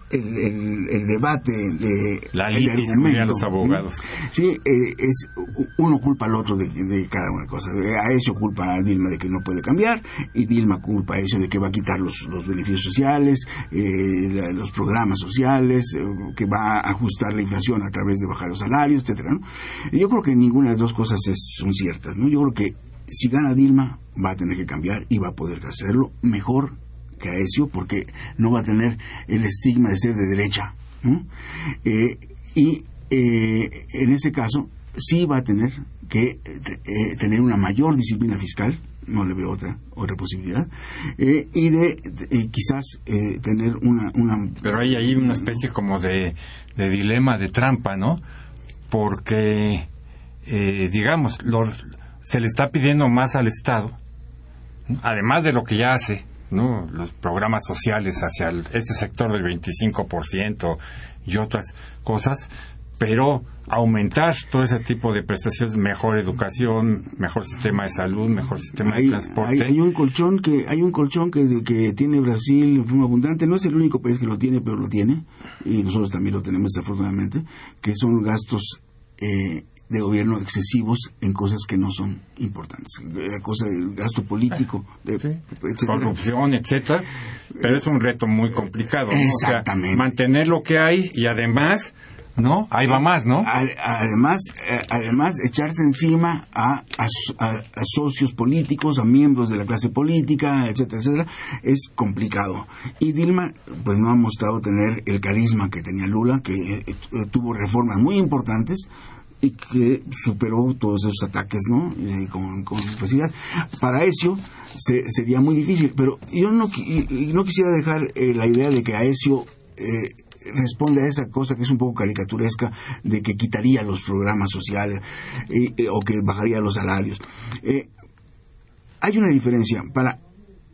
el, el- el debate, de, La el argumento, los abogados. Sí, eh, es uno culpa al otro de, de cada una cosa. A eso culpa a Dilma de que no puede cambiar y Dilma culpa a eso de que va a quitar los, los beneficios sociales, eh, la- los programas sociales, eh, que va a ajustar la inflación a través de bajar los salarios, etcétera. ¿no? Yo creo que ninguna de las dos cosas es- son ciertas. ¿no? Yo creo que si gana Dilma va a tener que cambiar y va a poder hacerlo mejor que Aesio porque no va a tener el estigma de ser de derecha. Eh, y eh, en ese caso sí va a tener que eh, tener una mayor disciplina fiscal, no le veo otra otra posibilidad, eh, y de eh, quizás eh, tener una, una Pero hay ahí una especie como de, dilema, de trampa, ¿no? Porque, eh, digamos, los- se le está pidiendo más al Estado, además de lo que ya hace, ¿no? Los programas sociales hacia el- este sector del 25% y otras cosas, pero aumentar todo ese tipo de prestaciones, mejor educación, mejor sistema de salud, mejor sistema de transporte. hay- hay un colchón que hay un colchón que, que tiene Brasil en forma abundante no es el único país que lo tiene pero lo tiene y nosotros también lo tenemos desafortunadamente que son gastos eh, de gobierno excesivos en cosas que no son importantes la cosa del gasto político de, Sí, etcétera. corrupción, etcétera, pero es un reto muy complicado. ¿no? O sea, Exactamente. mantener lo que hay y además, ¿no? Ahí va más, ¿no? Además, eh, además echarse encima a, a so- a- a socios políticos, a miembros de la clase política, etcétera, etcétera, es complicado. Y Dilma, pues no ha mostrado tener el carisma que tenía Lula, que eh, eh, tuvo reformas muy importantes y que superó todos esos ataques, ¿no? Eh, con, con facilidad. Para eso se- sería muy difícil, pero yo no, no quisiera dejar eh, la idea de que Aesio eh, responde a esa cosa que es un poco caricaturesca de que quitaría los programas sociales eh, o que bajaría los salarios. Eh, hay una diferencia para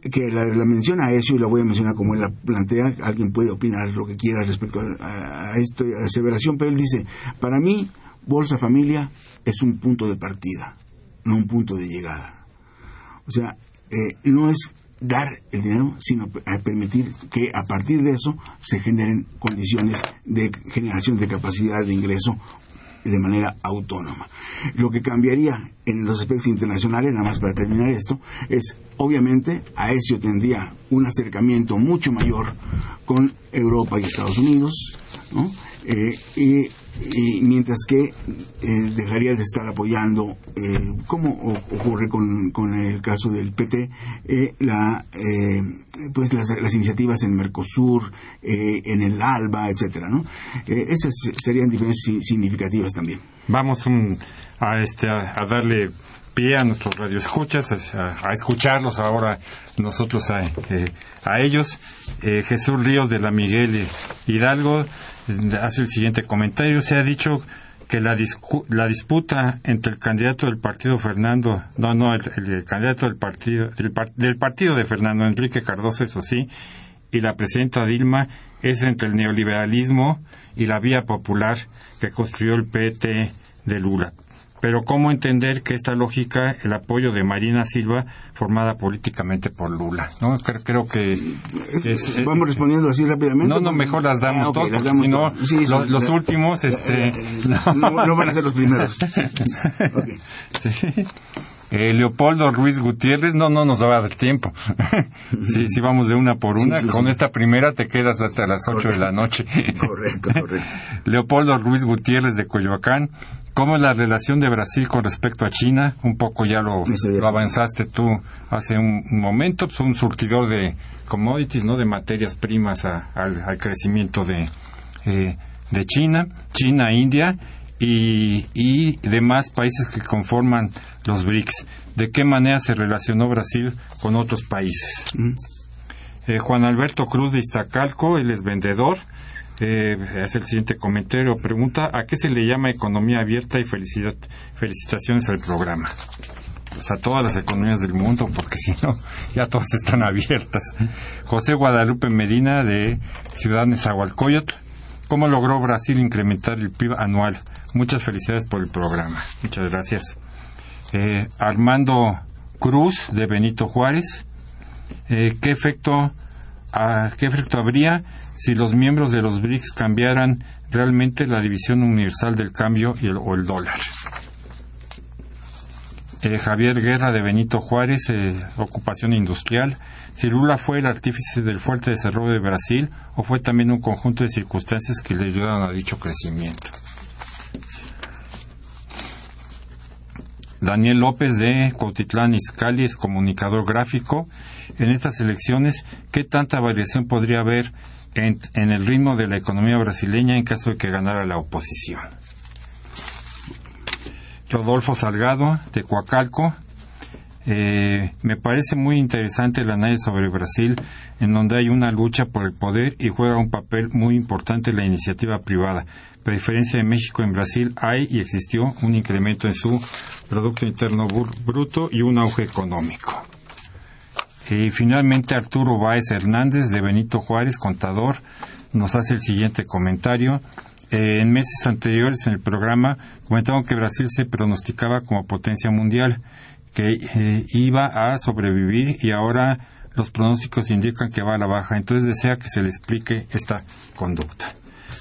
que la, la menciona Aesio y la voy a mencionar como él la plantea, alguien puede opinar lo que quiera respecto a, a esta aseveración, pero él dice, para mí Bolsa Familia es un punto de partida, no un punto de llegada. O sea, eh, no es dar el dinero, sino a permitir que a partir de eso se generen condiciones de generación de capacidad de ingreso de manera autónoma. Lo que cambiaría en los aspectos internacionales, nada más para terminar esto, es obviamente Aesio tendría un acercamiento mucho mayor con Europa y Estados Unidos, ¿no? Eh, y, y mientras que eh, dejaría de estar apoyando, eh, como ocurre con, con el caso del PT, eh, la, eh, pues las, iniciativas en Mercosur, eh, en el ALBA, etcétera, ¿no? Eh, esas serían diferencias si- significativas también. Vamos un- a, este, a darle pie a nuestros radioescuchas, a, a escucharlos ahora nosotros a, eh, a ellos. Eh, Jesús Ríos de la Miguel Hidalgo hace el siguiente comentario. Se ha dicho que la, discu- la disputa entre el candidato del partido Fernando, no, no, el, candidato del partido, del, del partido de Fernando Enrique Cardoso, eso sí, y la presidenta Dilma es entre el neoliberalismo y la vía popular que construyó el PT de Lula. Pero ¿cómo entender que esta lógica, el apoyo de Marina Silva, formada políticamente por Lula? ¿no? Creo, creo que es, eh, Vamos respondiendo así rápidamente. no, no, mejor las damos Ah, todas, porque si no. Sí, los, últimos, este... no, no van a ser los primeros. Sí. Eh, Leopoldo Ruiz Gutiérrez, no, no nos va a dar tiempo. sí, sí, vamos de una por una. Sí, sí, Con sí. esta primera te quedas hasta las ocho de la noche. Correcto, correcto. Leopoldo Ruiz Gutiérrez de Coyoacán. ¿Cómo es la relación de Brasil con respecto a China? Un poco ya lo, avanzaste tú hace un, un momento. Pues un surtidor de commodities, ¿no? De materias primas a- al, al crecimiento de, eh, de China, China, India y, y demás países que conforman los BRICS. ¿De qué manera se relacionó Brasil con otros países? Eh, Juan Alberto Cruz de Iztacalco, él es vendedor. Eh, hace el siguiente comentario. Pregunta: ¿a qué se le llama economía abierta? Y felicidad, felicitaciones al programa. Pues a todas las economías del mundo, porque si no, ya todas están abiertas. José Guadalupe Medina de Ciudad Nezahualcóyotl. ¿Cómo logró Brasil incrementar el PIB anual? Muchas felicidades por el programa. Muchas gracias. Eh, Armando Cruz de Benito Juárez. Eh, ¿qué, efecto, ah, ¿Qué efecto habría si los miembros de los BRICS cambiaran realmente la división universal del cambio y el- o el dólar? Eh, Javier Guerra de Benito Juárez, eh, ocupación industrial. Si Lula fue el artífice del fuerte desarrollo de Brasil o fue también un conjunto de circunstancias que le ayudaron a dicho crecimiento. Daniel López de Cuautitlán Izcalli es comunicador gráfico. En estas elecciones, ¿qué tanta variación podría haber en, el ritmo de la economía brasileña en caso de que ganara la oposición? Rodolfo Salgado de Coacalco. Eh, me parece muy interesante el análisis sobre Brasil, en donde hay una lucha por el poder y juega un papel muy importante la iniciativa privada. A diferencia de México, en Brasil hay y existió un incremento en su Producto Interno Bruto y un auge económico. Y finalmente Arturo Báez Hernández de Benito Juárez, contador, nos hace el siguiente comentario. eh, en meses anteriores en el programa comentaron que Brasil se pronosticaba como potencia mundial, que eh, iba a sobrevivir y ahora los pronósticos indican que va a la baja. Entonces desea que se le explique esta conducta.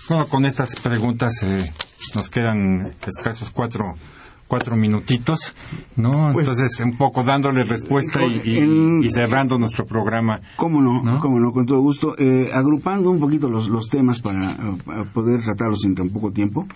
Bueno, con estas preguntas eh, nos quedan escasos cuatro cuatro minutitos, ¿no? Pues, Entonces, un poco dándole respuesta y, y- en- y cerrando nuestro programa. Cómo no, ¿No? cómo no, con todo gusto. Eh, agrupando un poquito los, los temas para, para poder tratarlos en tan poco tiempo,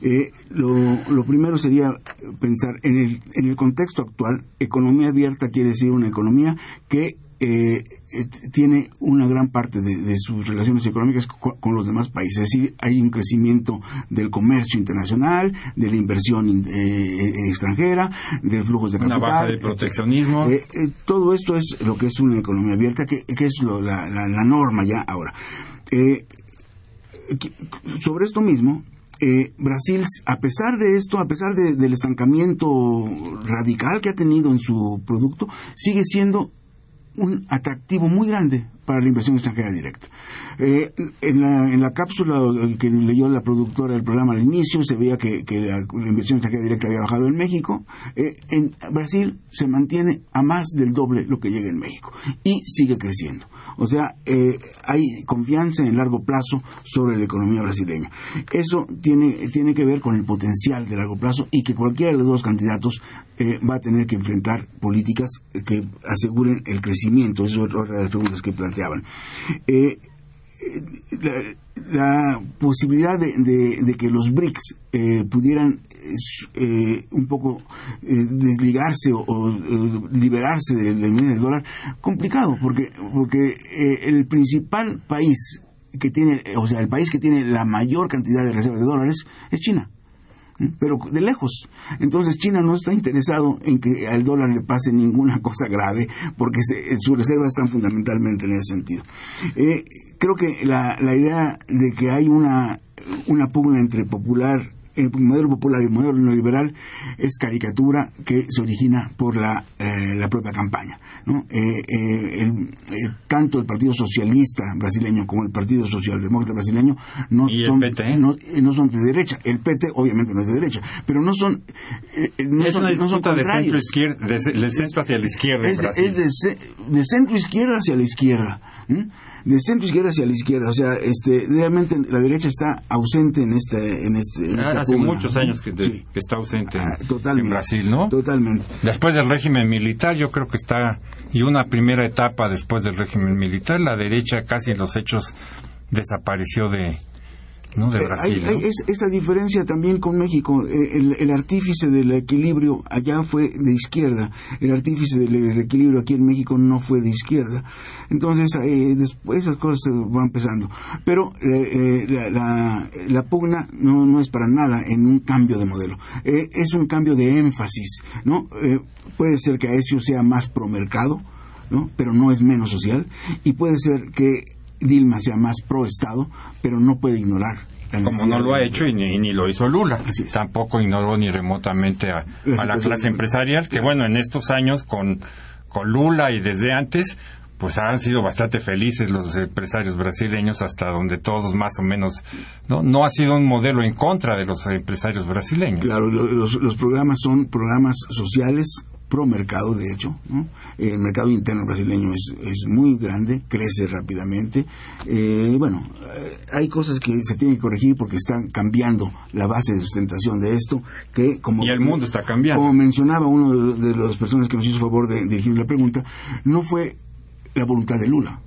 eh, lo, lo primero sería pensar en el, en el contexto actual, economía abierta quiere decir una economía que eh, eh, tiene una gran parte de, de sus relaciones económicas co- con, los demás países. Es decir, hay un crecimiento del comercio internacional, de la inversión in- eh, eh, extranjera, de flujos de Una capital. baja de etcétera. proteccionismo. Eh, todo esto es lo que es una economía abierta, que, que es lo- la, la- la norma ya ahora. Sobre esto mismo, eh, Brasil, a pesar de esto, a pesar de- del estancamiento radical que ha tenido en su producto, sigue siendo un atractivo muy grande para la inversión extranjera directa. Eh, en, la, en la cápsula que leyó la productora del programa al inicio, se veía que, que la, inversión extranjera directa había bajado en México. Eh, en Brasil se mantiene a más del doble lo que llega en México y sigue creciendo. O sea, eh, hay confianza en largo plazo sobre la economía brasileña. Eso tiene, tiene que ver con el potencial de largo plazo y que cualquiera de los dos candidatos eh, va a tener que enfrentar políticas que aseguren el crecimiento. Eso es otra de las preguntas que planteaban. Eh, la, la posibilidad de, de- de que los BRICS eh, pudieran eh, eh, un poco eh, desligarse o, o, liberarse del, del del dólar, complicado, porque, porque el principal país que tiene, o sea, el país que tiene la mayor cantidad de reservas de dólares es China pero de lejos. Entonces China no está interesado en que al dólar le pase ninguna cosa grave porque se- sus reservas están fundamentalmente en ese sentido. Eh, creo que la, la idea de que hay una, una pugna entre popular el modelo popular y el modelo neoliberal es caricatura que se origina por la, eh, la propia campaña. ¿no? Eh, eh, el- eh, tanto el Partido Socialista brasileño como el Partido Socialdemócrata brasileño no ¿Y el son, PT? no, eh, no son de derecha. El PT obviamente no es de derecha, pero no son, eh, eh, no es son, una no son disputa de centro, izquierda, de, ce- de centro hacia la izquierda en Es, de- Brasil. es de, de centro izquierda hacia la izquierda. De centro izquierda hacia la izquierda. O sea, este, realmente la derecha está ausente en este. En este en esta Hace muchos años que, de- Sí. que está ausente en, Ah, en Brasil, ¿no? Totalmente. Después del régimen militar, yo creo que está, y una primera etapa después del régimen militar, la derecha casi en los hechos desapareció de, ¿no? de Eh, Brasil. hay- hay ¿no? es- esa diferencia también con México. Eh, el, el artífice del equilibrio allá fue de izquierda. El artífice del, equilibrio aquí en México no fue de izquierda. Entonces, eh, después esas cosas van empezando. Pero eh, eh, la, la- la pugna no, no es para nada en un cambio de modelo. Eh, es un cambio de énfasis. ¿no? Puede ser que Aesio sea más pro mercado, ¿no? pero no es menos social. Y puede ser que Dilma sea más pro Estado, pero no puede ignorar la como no lo ha hecho y ni, ni lo hizo Lula. Tampoco ignoró ni remotamente a, La a la clase empresarial, que bueno, en estos años con, con Lula y desde antes, pues han sido bastante felices los empresarios brasileños hasta donde todos más o menos, ¿no? No ha sido un modelo en contra de los empresarios brasileños. Claro, lo- los, los programas son programas sociales pro mercado, de hecho. ¿no? El mercado interno brasileño es, es muy grande, crece rápidamente. Eh, bueno, eh, hay cosas que se tienen que corregir porque están cambiando la base de sustentación de esto, que como... Y el mundo está cambiando. Como mencionaba uno de, de las personas que nos hizo favor de dirigir la pregunta, no fue la voluntad de Lula.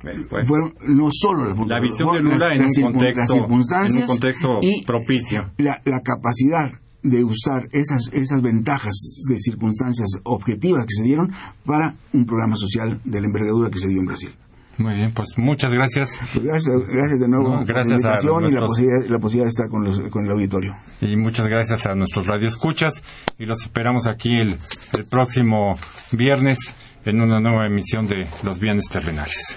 Pues, Fueron no solo la, visión de Lula en un contexto, en un contexto propicio. la, la capacidad de usar esas, esas ventajas de circunstancias objetivas que se dieron para un programa social de la envergadura que se dio en Brasil. Muy bien, pues muchas gracias Pues gracias, gracias de nuevo No, por gracias la a invitación y la nuestros- posibilidad, la posibilidad de estar con, los- con el auditorio. y muchas gracias a nuestros radioescuchas y los esperamos aquí el, el próximo viernes en una nueva emisión de Los Bienes Terrenales.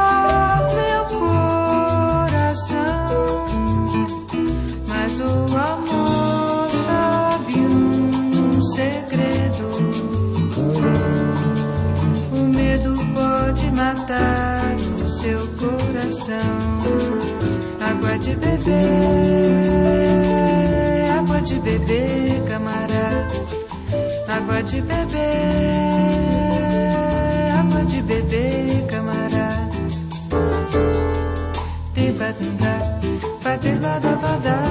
matar o seu coração. Água de beber, água de beber, camarada. Água de beber, água de beber, camarada. Tibadunda, badilada-badaba, tibadunda,